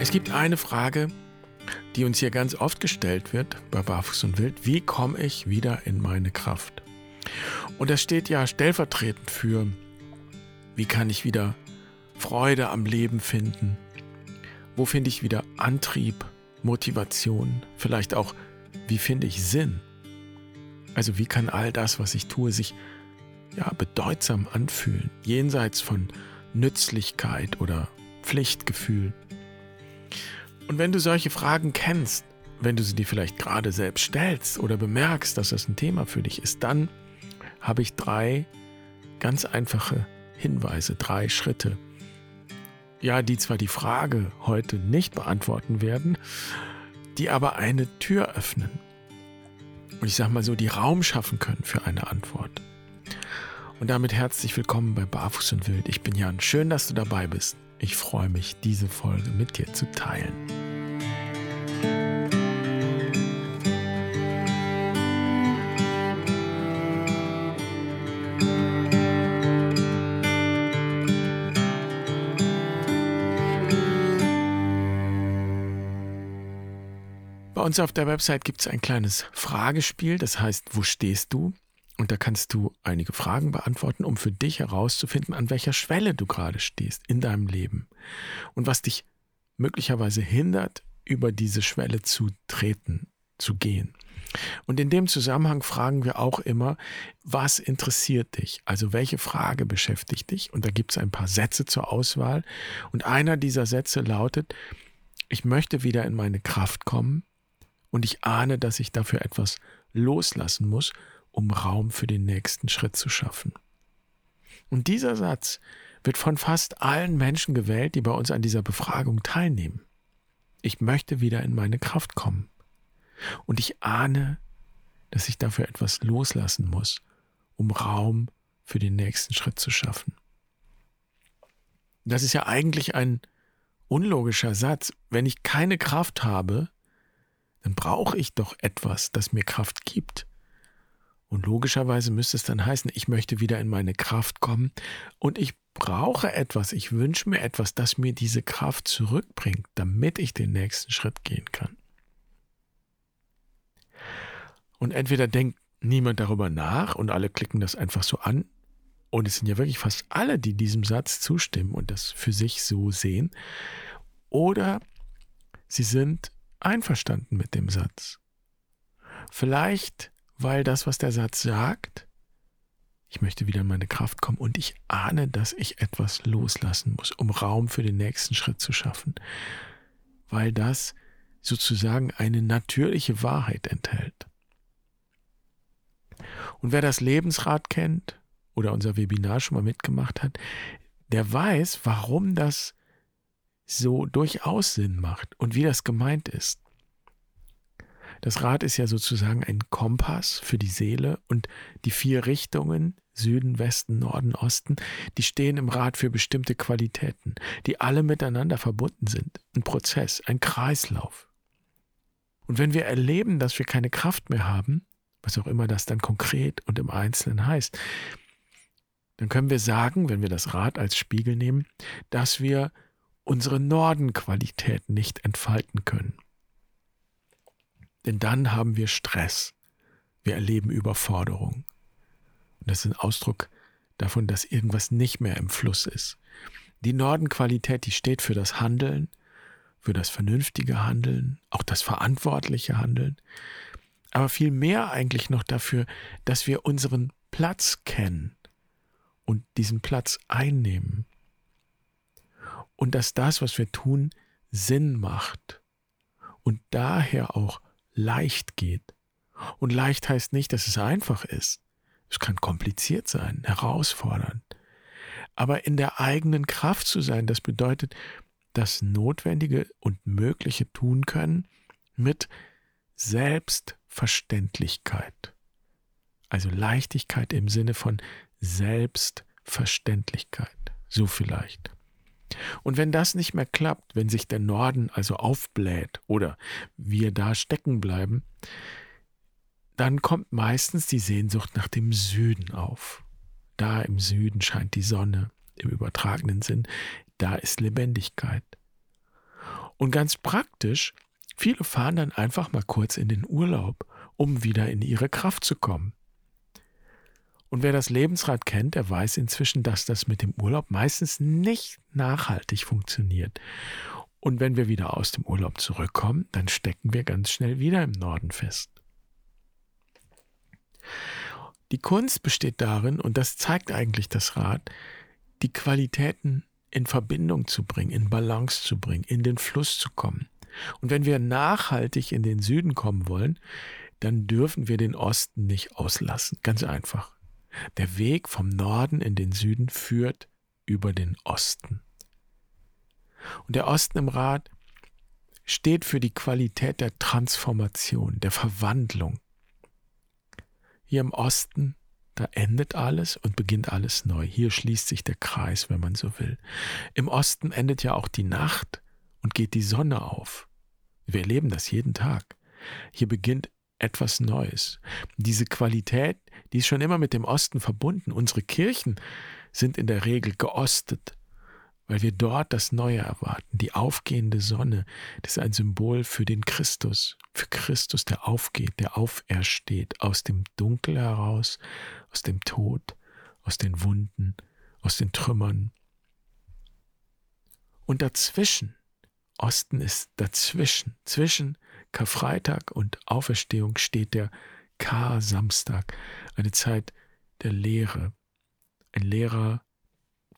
Es gibt eine Frage, die uns hier ganz oft gestellt wird bei Barfuß und Wild. Wie komme ich wieder in meine Kraft? Und das steht ja stellvertretend für, wie kann ich wieder Freude am Leben finden? Wo finde ich wieder Antrieb, Motivation? Vielleicht auch, wie finde ich Sinn? Also wie kann all das, was ich tue, sich ja, bedeutsam anfühlen, jenseits von Nützlichkeit oder Pflichtgefühl? Und wenn du solche Fragen kennst, wenn du sie dir vielleicht gerade selbst stellst oder bemerkst, dass das ein Thema für dich ist, dann habe ich drei ganz einfache Hinweise, drei Schritte. Ja, die zwar die Frage heute nicht beantworten werden, die aber eine Tür öffnen. Und ich sage mal so, die Raum schaffen können für eine Antwort. Und damit herzlich willkommen bei Barfuß und Wild. Ich bin Jan. Schön, dass du dabei bist. Ich freue mich, diese Folge mit dir zu teilen. Bei uns auf der Website gibt es ein kleines Fragespiel, das heißt, wo stehst du? Und da kannst du einige Fragen beantworten, um für dich herauszufinden, an welcher Schwelle du gerade stehst in deinem Leben und was dich möglicherweise hindert, über diese Schwelle zu treten, zu gehen. Und in dem Zusammenhang fragen wir auch immer, was interessiert dich? Also welche Frage beschäftigt dich? Und da gibt es ein paar Sätze zur Auswahl. Und einer dieser Sätze lautet, ich möchte wieder in meine Kraft kommen und ich ahne, dass ich dafür etwas loslassen muss, um Raum für den nächsten Schritt zu schaffen. Und dieser Satz wird von fast allen Menschen gewählt, die bei uns an dieser Befragung teilnehmen. Ich möchte wieder in meine Kraft kommen. Und ich ahne, dass ich dafür etwas loslassen muss, um Raum für den nächsten Schritt zu schaffen. Das ist ja eigentlich ein unlogischer Satz. Wenn ich keine Kraft habe, dann brauche ich doch etwas, das mir Kraft gibt. Und logischerweise müsste es dann heißen, ich möchte wieder in meine Kraft kommen und ich brauche etwas, ich wünsche mir etwas, das mir diese Kraft zurückbringt, damit ich den nächsten Schritt gehen kann. Und entweder denkt niemand darüber nach und alle klicken das einfach so an, und es sind ja wirklich fast alle, die diesem Satz zustimmen und das für sich so sehen, oder sie sind einverstanden mit dem Satz. Vielleicht weil das, was der Satz sagt, ich möchte wieder in meine Kraft kommen und ich ahne, dass ich etwas loslassen muss, um Raum für den nächsten Schritt zu schaffen, weil das sozusagen eine natürliche Wahrheit enthält. Und wer das Lebensrad kennt oder unser Webinar schon mal mitgemacht hat, der weiß, warum das so durchaus Sinn macht und wie das gemeint ist. Das Rad ist ja sozusagen ein Kompass für die Seele und die vier Richtungen, Süden, Westen, Norden, Osten, die stehen im Rad für bestimmte Qualitäten, die alle miteinander verbunden sind. Ein Prozess, ein Kreislauf. Und wenn wir erleben, dass wir keine Kraft mehr haben, was auch immer das dann konkret und im Einzelnen heißt, dann können wir sagen, wenn wir das Rad als Spiegel nehmen, dass wir unsere Nordenqualität nicht entfalten können. Denn dann haben wir Stress. Wir erleben Überforderung. Und das ist ein Ausdruck davon, dass irgendwas nicht mehr im Fluss ist. Die Nordenqualität, die steht für das Handeln, für das vernünftige Handeln, auch das verantwortliche Handeln, aber viel mehr eigentlich noch dafür, dass wir unseren Platz kennen und diesen Platz einnehmen. Und dass das, was wir tun, Sinn macht und daher auch leicht geht. Und leicht heißt nicht, dass es einfach ist. Es kann kompliziert sein, herausfordernd. Aber in der eigenen Kraft zu sein, das bedeutet, das Notwendige und Mögliche tun können mit Selbstverständlichkeit. Also Leichtigkeit im Sinne von Selbstverständlichkeit. So vielleicht. Und wenn das nicht mehr klappt, wenn sich der Norden also aufbläht oder wir da stecken bleiben, dann kommt meistens die Sehnsucht nach dem Süden auf. Da im Süden scheint die Sonne, im übertragenen Sinn, da ist Lebendigkeit. Und ganz praktisch, viele fahren dann einfach mal kurz in den Urlaub, um wieder in ihre Kraft zu kommen. Und wer das Lebensrad kennt, der weiß inzwischen, dass das mit dem Urlaub meistens nicht nachhaltig funktioniert. Und wenn wir wieder aus dem Urlaub zurückkommen, dann stecken wir ganz schnell wieder im Norden fest. Die Kunst besteht darin, und das zeigt eigentlich das Rad, die Qualitäten in Verbindung zu bringen, in Balance zu bringen, in den Fluss zu kommen. Und wenn wir nachhaltig in den Süden kommen wollen, dann dürfen wir den Osten nicht auslassen. Ganz einfach. Der Weg vom Norden in den Süden führt über den Osten. Und der Osten im Rad steht für die Qualität der Transformation, der Verwandlung. Hier im Osten, da endet alles und beginnt alles neu. Hier schließt sich der Kreis, wenn man so will. Im Osten endet ja auch die Nacht und geht die Sonne auf. Wir erleben das jeden Tag. Hier beginnt etwas Neues. Diese Qualität, die ist schon immer mit dem Osten verbunden. Unsere Kirchen sind in der Regel geostet weil wir dort das Neue erwarten. Die aufgehende Sonne, das ist ein Symbol für den Christus, für Christus, der aufgeht, der aufersteht, aus dem Dunkel heraus, aus dem Tod, aus den Wunden, aus den Trümmern. Und dazwischen, Osten ist dazwischen, zwischen Karfreitag und Auferstehung steht der Kar-Samstag, eine Zeit der Lehre, ein leerer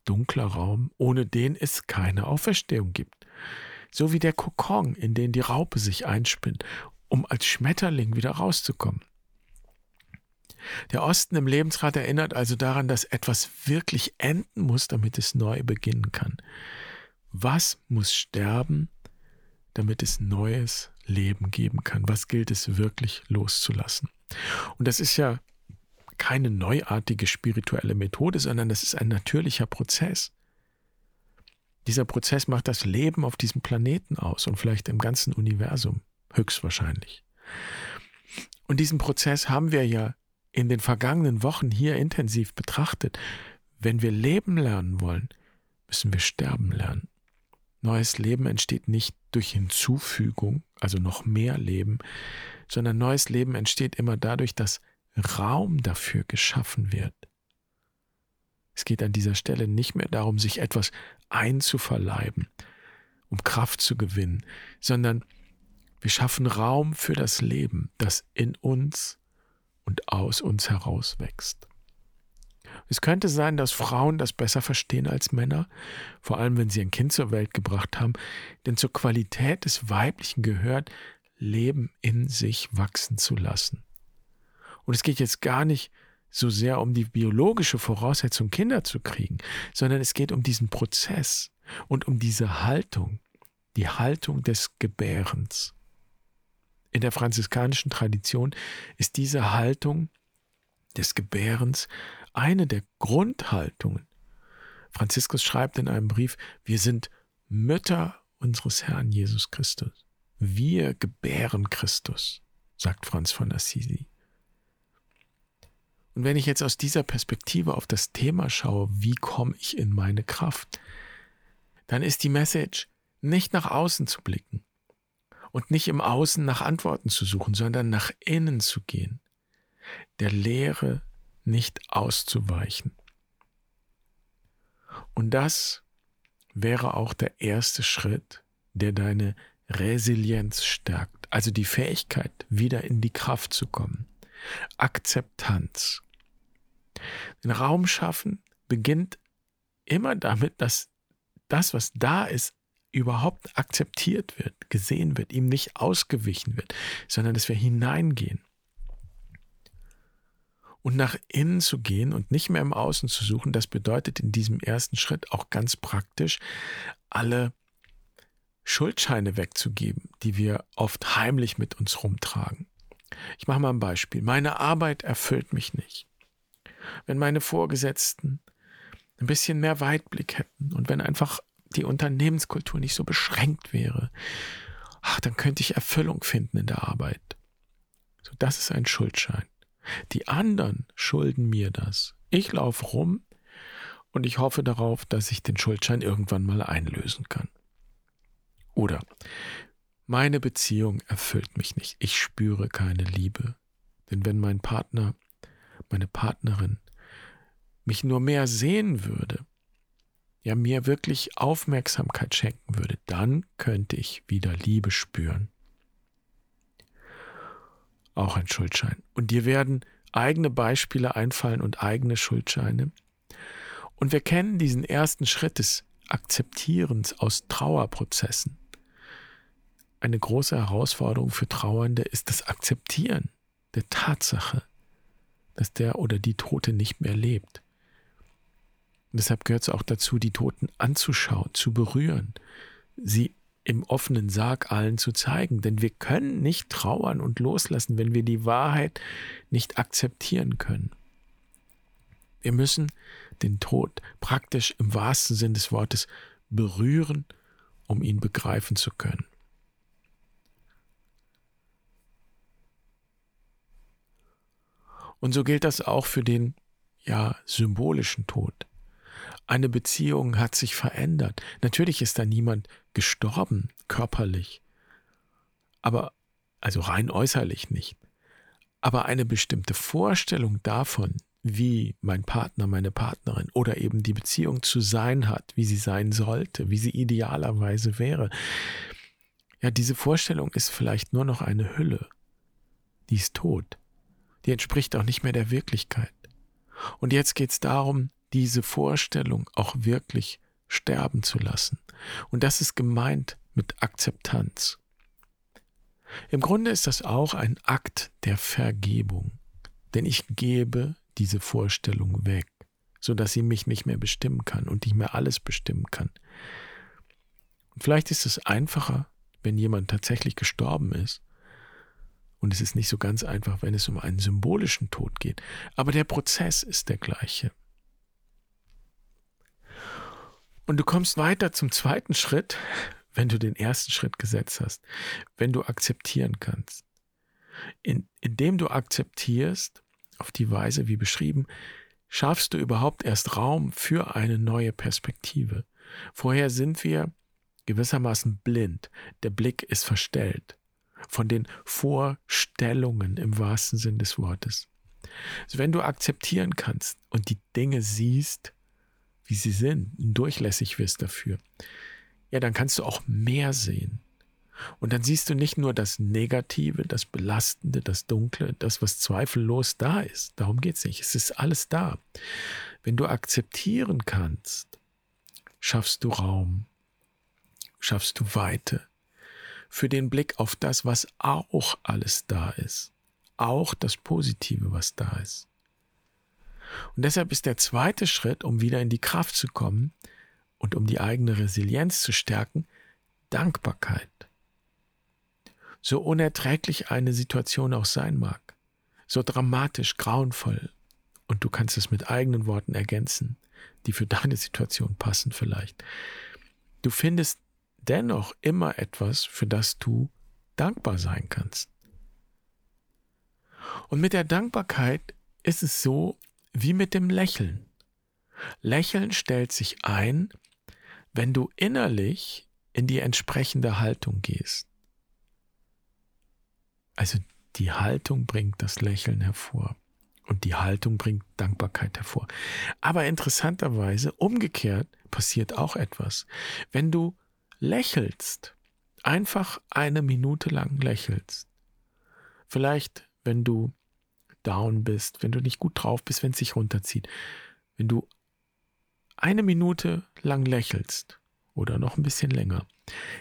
dunkler Raum, ohne den es keine Auferstehung gibt. So wie der Kokon, in den die Raupe sich einspinnt, um als Schmetterling wieder rauszukommen. Der Osten im Lebensrat erinnert also daran, dass etwas wirklich enden muss, damit es neu beginnen kann. Was muss sterben, damit es neues Leben geben kann? Was gilt es wirklich loszulassen? Und das ist ja keine neuartige spirituelle Methode, sondern das ist ein natürlicher Prozess. Dieser Prozess macht das Leben auf diesem Planeten aus und vielleicht im ganzen Universum, höchstwahrscheinlich. Und diesen Prozess haben wir ja in den vergangenen Wochen hier intensiv betrachtet. Wenn wir leben lernen wollen, müssen wir sterben lernen. Neues Leben entsteht nicht durch Hinzufügung, also noch mehr Leben, sondern neues Leben entsteht immer dadurch, dass Raum dafür geschaffen wird. Es geht an dieser Stelle nicht mehr darum, sich etwas einzuverleiben, um Kraft zu gewinnen, sondern wir schaffen Raum für das Leben, das in uns und aus uns heraus wächst. Es könnte sein, dass Frauen das besser verstehen als Männer, vor allem wenn sie ein Kind zur Welt gebracht haben, denn zur Qualität des Weiblichen gehört, Leben in sich wachsen zu lassen. Und es geht jetzt gar nicht so sehr um die biologische Voraussetzung, Kinder zu kriegen, sondern es geht um diesen Prozess und um diese Haltung, die Haltung des Gebärens. In der franziskanischen Tradition ist diese Haltung des Gebärens eine der Grundhaltungen. Franziskus schreibt in einem Brief, wir sind Mütter unseres Herrn Jesus Christus. Wir gebären Christus, sagt Franz von Assisi. Und wenn ich jetzt aus dieser Perspektive auf das Thema schaue, wie komme ich in meine Kraft, dann ist die Message, nicht nach außen zu blicken und nicht im Außen nach Antworten zu suchen, sondern nach innen zu gehen, der Lehre nicht auszuweichen. Und das wäre auch der erste Schritt, der deine Resilienz stärkt, also die Fähigkeit, wieder in die Kraft zu kommen. Akzeptanz. Den Raum schaffen beginnt immer damit, dass das, was da ist, überhaupt akzeptiert wird, gesehen wird, ihm nicht ausgewichen wird, sondern dass wir hineingehen. Und nach innen zu gehen und nicht mehr im Außen zu suchen, das bedeutet in diesem ersten Schritt auch ganz praktisch, alle Schuldscheine wegzugeben, die wir oft heimlich mit uns rumtragen. Ich mache mal ein Beispiel. Meine Arbeit erfüllt mich nicht. Wenn meine Vorgesetzten ein bisschen mehr Weitblick hätten und wenn einfach die Unternehmenskultur nicht so beschränkt wäre, ach, dann könnte ich Erfüllung finden in der Arbeit. So, das ist ein Schuldschein. Die anderen schulden mir das. Ich laufe rum und ich hoffe darauf, dass ich den Schuldschein irgendwann mal einlösen kann. Oder meine Beziehung erfüllt mich nicht. Ich spüre keine Liebe. Denn wenn mein Partner, meine Partnerin mich nur mehr sehen würde, ja mir wirklich Aufmerksamkeit schenken würde, dann könnte ich wieder Liebe spüren. Auch ein Schuldschein. Und dir werden eigene Beispiele einfallen und eigene Schuldscheine. Und wir kennen diesen ersten Schritt des Akzeptierens aus Trauerprozessen. Eine große Herausforderung für Trauernde ist das Akzeptieren der Tatsache, dass der oder die Tote nicht mehr lebt. Und deshalb gehört es auch dazu, die Toten anzuschauen, zu berühren, sie im offenen Sarg allen zu zeigen. Denn wir können nicht trauern und loslassen, wenn wir die Wahrheit nicht akzeptieren können. Wir müssen den Tod praktisch im wahrsten Sinn des Wortes berühren, um ihn begreifen zu können. Und so gilt das auch für den ja symbolischen Tod. Eine Beziehung hat sich verändert. Natürlich ist da niemand gestorben, körperlich. Aber, also rein äußerlich nicht. Aber eine bestimmte Vorstellung davon, wie mein Partner, meine Partnerin oder eben die Beziehung zu sein hat, wie sie sein sollte, wie sie idealerweise wäre. Ja, diese Vorstellung ist vielleicht nur noch eine Hülle. Die ist tot. Die entspricht auch nicht mehr der Wirklichkeit. Und jetzt geht es darum, diese Vorstellung auch wirklich sterben zu lassen. Und das ist gemeint mit Akzeptanz. Im Grunde ist das auch ein Akt der Vergebung, denn ich gebe diese Vorstellung weg, sodass sie mich nicht mehr bestimmen kann und nicht mehr alles bestimmen kann. Und vielleicht ist es einfacher, wenn jemand tatsächlich gestorben ist. Und es ist nicht so ganz einfach, wenn es um einen symbolischen Tod geht. Aber der Prozess ist der gleiche. Und du kommst weiter zum zweiten Schritt, wenn du den ersten Schritt gesetzt hast, wenn du akzeptieren kannst. In, indem du akzeptierst, auf die Weise wie beschrieben, schaffst du überhaupt erst Raum für eine neue Perspektive. Vorher sind wir gewissermaßen blind, der Blick ist verstellt von den Vorstellungen im wahrsten Sinn des Wortes. Also wenn du akzeptieren kannst und die Dinge siehst, wie sie sind, durchlässig wirst dafür, ja, dann kannst du auch mehr sehen. Und dann siehst du nicht nur das Negative, das Belastende, das Dunkle, das, was zweifellos da ist. Darum geht es nicht. Es ist alles da. Wenn du akzeptieren kannst, schaffst du Raum, schaffst du Weite für den Blick auf das, was auch alles da ist. Auch das Positive, was da ist. Und deshalb ist der zweite Schritt, um wieder in die Kraft zu kommen und um die eigene Resilienz zu stärken, Dankbarkeit. So unerträglich eine Situation auch sein mag, so dramatisch, grauenvoll, und du kannst es mit eigenen Worten ergänzen, die für deine Situation passen vielleicht. Du findest dennoch immer etwas, für das du dankbar sein kannst. Und mit der Dankbarkeit ist es so, wie mit dem Lächeln. Lächeln stellt sich ein, wenn du innerlich in die entsprechende Haltung gehst. Also die Haltung bringt das Lächeln hervor und die Haltung bringt Dankbarkeit hervor. Aber interessanterweise, umgekehrt passiert auch etwas. Wenn du lächelst, einfach eine Minute lang lächelst, vielleicht wenn du down bist, wenn du nicht gut drauf bist, wenn es sich runterzieht, wenn du eine Minute lang lächelst oder noch ein bisschen länger,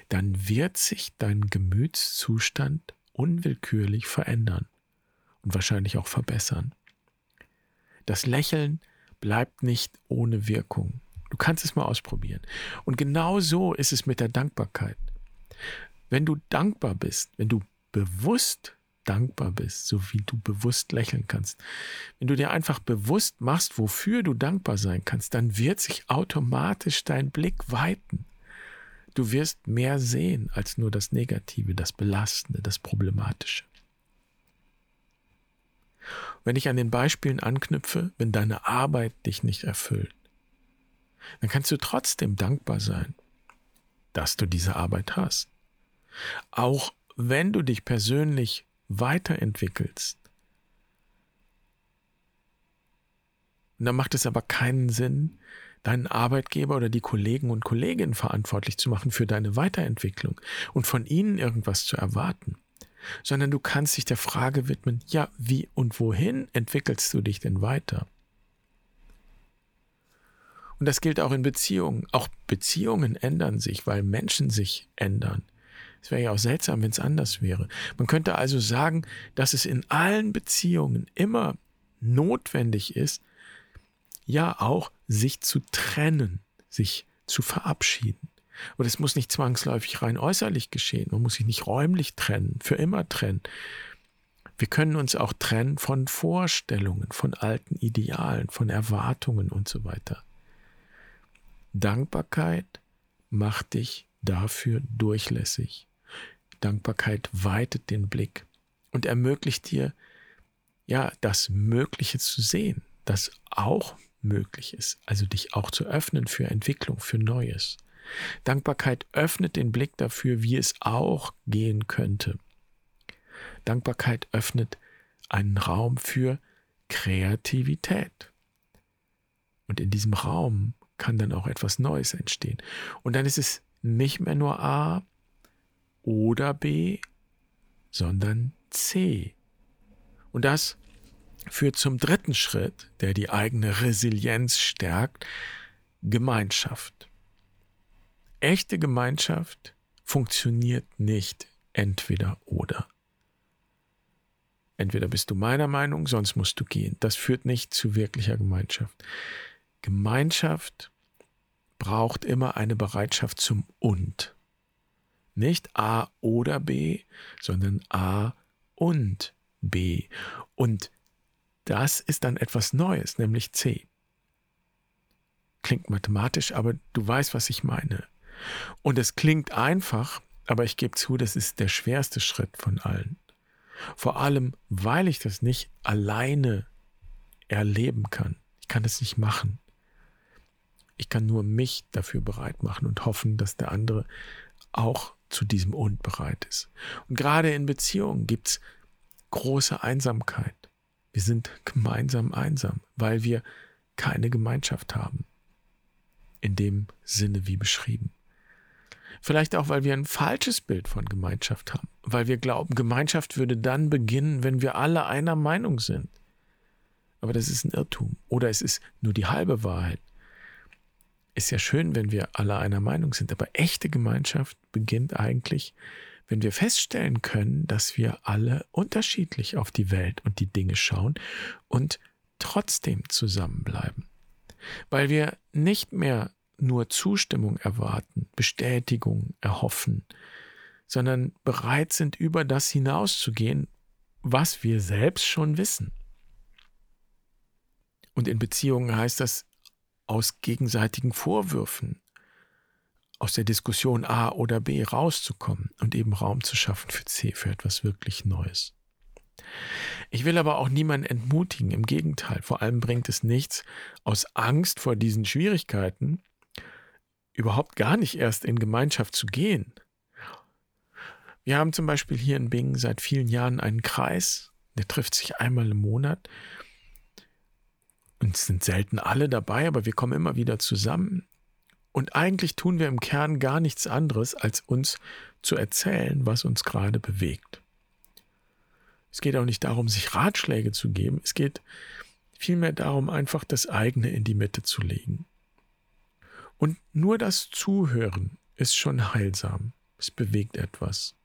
dann wird sich dein Gemütszustand unwillkürlich verändern und wahrscheinlich auch verbessern. Das Lächeln bleibt nicht ohne Wirkung. Du kannst es mal ausprobieren. Und genau so ist es mit der Dankbarkeit. Wenn du dankbar bist, wenn du bewusst dankbar bist, so wie du bewusst lächeln kannst. Wenn du dir einfach bewusst machst, wofür du dankbar sein kannst, dann wird sich automatisch dein Blick weiten. Du wirst mehr sehen als nur das Negative, das Belastende, das Problematische. Wenn ich an den Beispielen anknüpfe, wenn deine Arbeit dich nicht erfüllt, dann kannst du trotzdem dankbar sein. dass du diese Arbeit hast. Auch wenn du dich persönlich weiterentwickelst. Und dann macht es aber keinen Sinn, deinen Arbeitgeber oder die Kollegen und Kolleginnen verantwortlich zu machen für deine Weiterentwicklung und von ihnen irgendwas zu erwarten, sondern du kannst dich der Frage widmen, ja, wie und wohin entwickelst du dich denn weiter? Und das gilt auch in Beziehungen. Auch Beziehungen ändern sich, weil Menschen sich ändern. Es wäre ja auch seltsam, wenn es anders wäre. Man könnte also sagen, dass es in allen Beziehungen immer notwendig ist, ja auch sich zu trennen, sich zu verabschieden. Und es muss nicht zwangsläufig rein äußerlich geschehen. Man muss sich nicht räumlich trennen, für immer trennen. Wir können uns auch trennen von Vorstellungen, von alten Idealen, von Erwartungen und so weiter. Dankbarkeit macht dich dafür durchlässig. Dankbarkeit weitet den Blick und ermöglicht dir, ja, das Mögliche zu sehen, das auch möglich ist, also dich auch zu öffnen für Entwicklung, für Neues. Dankbarkeit öffnet den Blick dafür, wie es auch gehen könnte. Dankbarkeit öffnet einen Raum für Kreativität. Und in diesem Raum kann dann auch etwas Neues entstehen. Und dann ist es nicht mehr nur A oder B, sondern C. Und das führt zum dritten Schritt, der die eigene Resilienz stärkt, Gemeinschaft. Echte Gemeinschaft funktioniert nicht entweder oder. Entweder bist du meiner Meinung, sonst musst du gehen. Das führt nicht zu wirklicher Gemeinschaft. Gemeinschaft braucht immer eine Bereitschaft zum Und. Nicht A oder B, sondern A und B. Und das ist dann etwas Neues, nämlich C. Klingt mathematisch, aber du weißt, was ich meine. Und es klingt einfach, aber ich gebe zu, das ist der schwerste Schritt von allen. Vor allem, weil ich das nicht alleine erleben kann. Ich kann das nicht machen. Ich kann nur mich dafür bereit machen und hoffen, dass der andere auch zu diesem Und bereit ist. Und gerade in Beziehungen gibt es große Einsamkeit. Wir sind gemeinsam einsam, weil wir keine Gemeinschaft haben. In dem Sinne wie beschrieben. Vielleicht auch, weil wir ein falsches Bild von Gemeinschaft haben, weil wir glauben, Gemeinschaft würde dann beginnen, wenn wir alle einer Meinung sind. Aber das ist ein Irrtum oder es ist nur die halbe Wahrheit ist ja schön, wenn wir alle einer Meinung sind, aber echte Gemeinschaft beginnt eigentlich, wenn wir feststellen können, dass wir alle unterschiedlich auf die Welt und die Dinge schauen und trotzdem zusammenbleiben. Weil wir nicht mehr nur Zustimmung erwarten, Bestätigung erhoffen, sondern bereit sind, über das hinauszugehen, was wir selbst schon wissen. Und in Beziehungen heißt das aus gegenseitigen Vorwürfen, aus der Diskussion A oder B rauszukommen und eben Raum zu schaffen für C, für etwas wirklich Neues. Ich will aber auch niemanden entmutigen, im Gegenteil, vor allem bringt es nichts, aus Angst vor diesen Schwierigkeiten überhaupt gar nicht erst in Gemeinschaft zu gehen. Wir haben zum Beispiel hier in Bingen seit vielen Jahren einen Kreis, der trifft sich einmal im Monat und es sind selten alle dabei, aber wir kommen immer wieder zusammen. Und eigentlich tun wir im Kern gar nichts anderes, als uns zu erzählen, was uns gerade bewegt. Es geht auch nicht darum, sich Ratschläge zu geben. Es geht vielmehr darum, einfach das eigene in die Mitte zu legen. Und nur das Zuhören ist schon heilsam. Es bewegt etwas.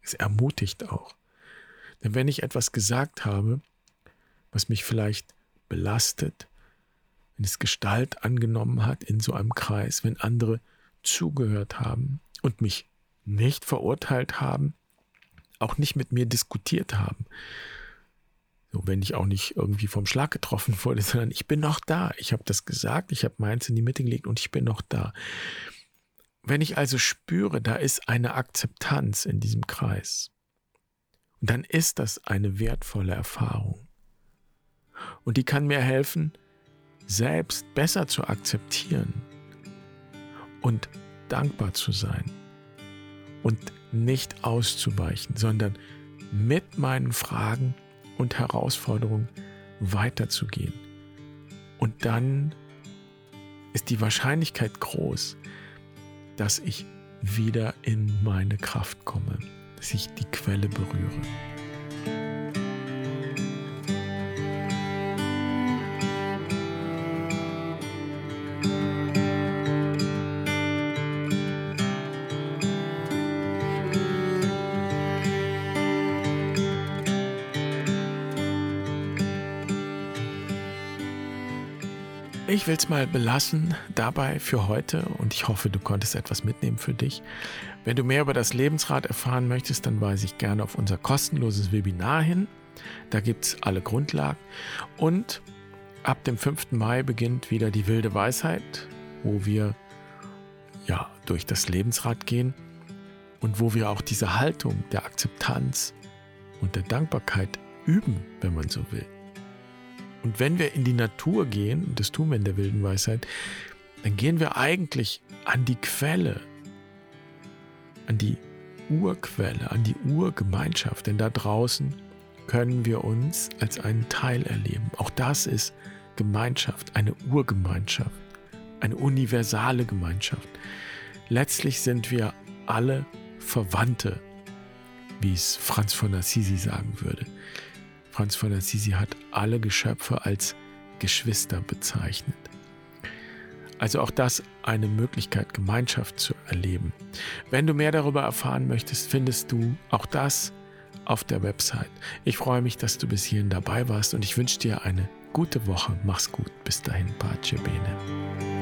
Es ermutigt auch. Denn wenn ich etwas gesagt habe, was mich vielleicht belastet, wenn es Gestalt angenommen hat in so einem Kreis, wenn andere zugehört haben und mich nicht verurteilt haben, auch nicht mit mir diskutiert haben. So, wenn ich auch nicht irgendwie vom Schlag getroffen wurde, sondern ich bin noch da. Ich habe das gesagt, ich habe meins in die Mitte gelegt und ich bin noch da. Wenn ich also spüre, da ist eine Akzeptanz in diesem Kreis, dann ist das eine wertvolle Erfahrung. Und die kann mir helfen, selbst besser zu akzeptieren und dankbar zu sein und nicht auszuweichen, sondern mit meinen Fragen und Herausforderungen weiterzugehen. Und dann ist die Wahrscheinlichkeit groß, dass ich wieder in meine Kraft komme, dass ich die Quelle berühre. Ich will es mal belassen dabei für heute und ich hoffe, du konntest etwas mitnehmen für dich. Wenn du mehr über das Lebensrad erfahren möchtest, dann weise ich gerne auf unser kostenloses Webinar hin. Da gibt es alle Grundlagen. Und ab dem 5. Mai beginnt wieder die wilde Weisheit, wo wir ja durch das Lebensrad gehen und wo wir auch diese Haltung der Akzeptanz und der Dankbarkeit üben, wenn man so will. Und wenn wir in die Natur gehen, und das tun wir in der wilden Weisheit, dann gehen wir eigentlich an die Quelle, an die Urquelle, an die Urgemeinschaft. Denn da draußen können wir uns als einen Teil erleben. Auch das ist Gemeinschaft, eine Urgemeinschaft, eine universale Gemeinschaft. Letztlich sind wir alle Verwandte, wie es Franz von Assisi sagen würde. Franz von Assisi hat alle Geschöpfe als Geschwister bezeichnet. Also auch das eine Möglichkeit, Gemeinschaft zu erleben. Wenn du mehr darüber erfahren möchtest, findest du auch das auf der Website. Ich freue mich, dass du bis hierhin dabei warst und ich wünsche dir eine gute Woche. Mach's gut. Bis dahin, Pace Bene.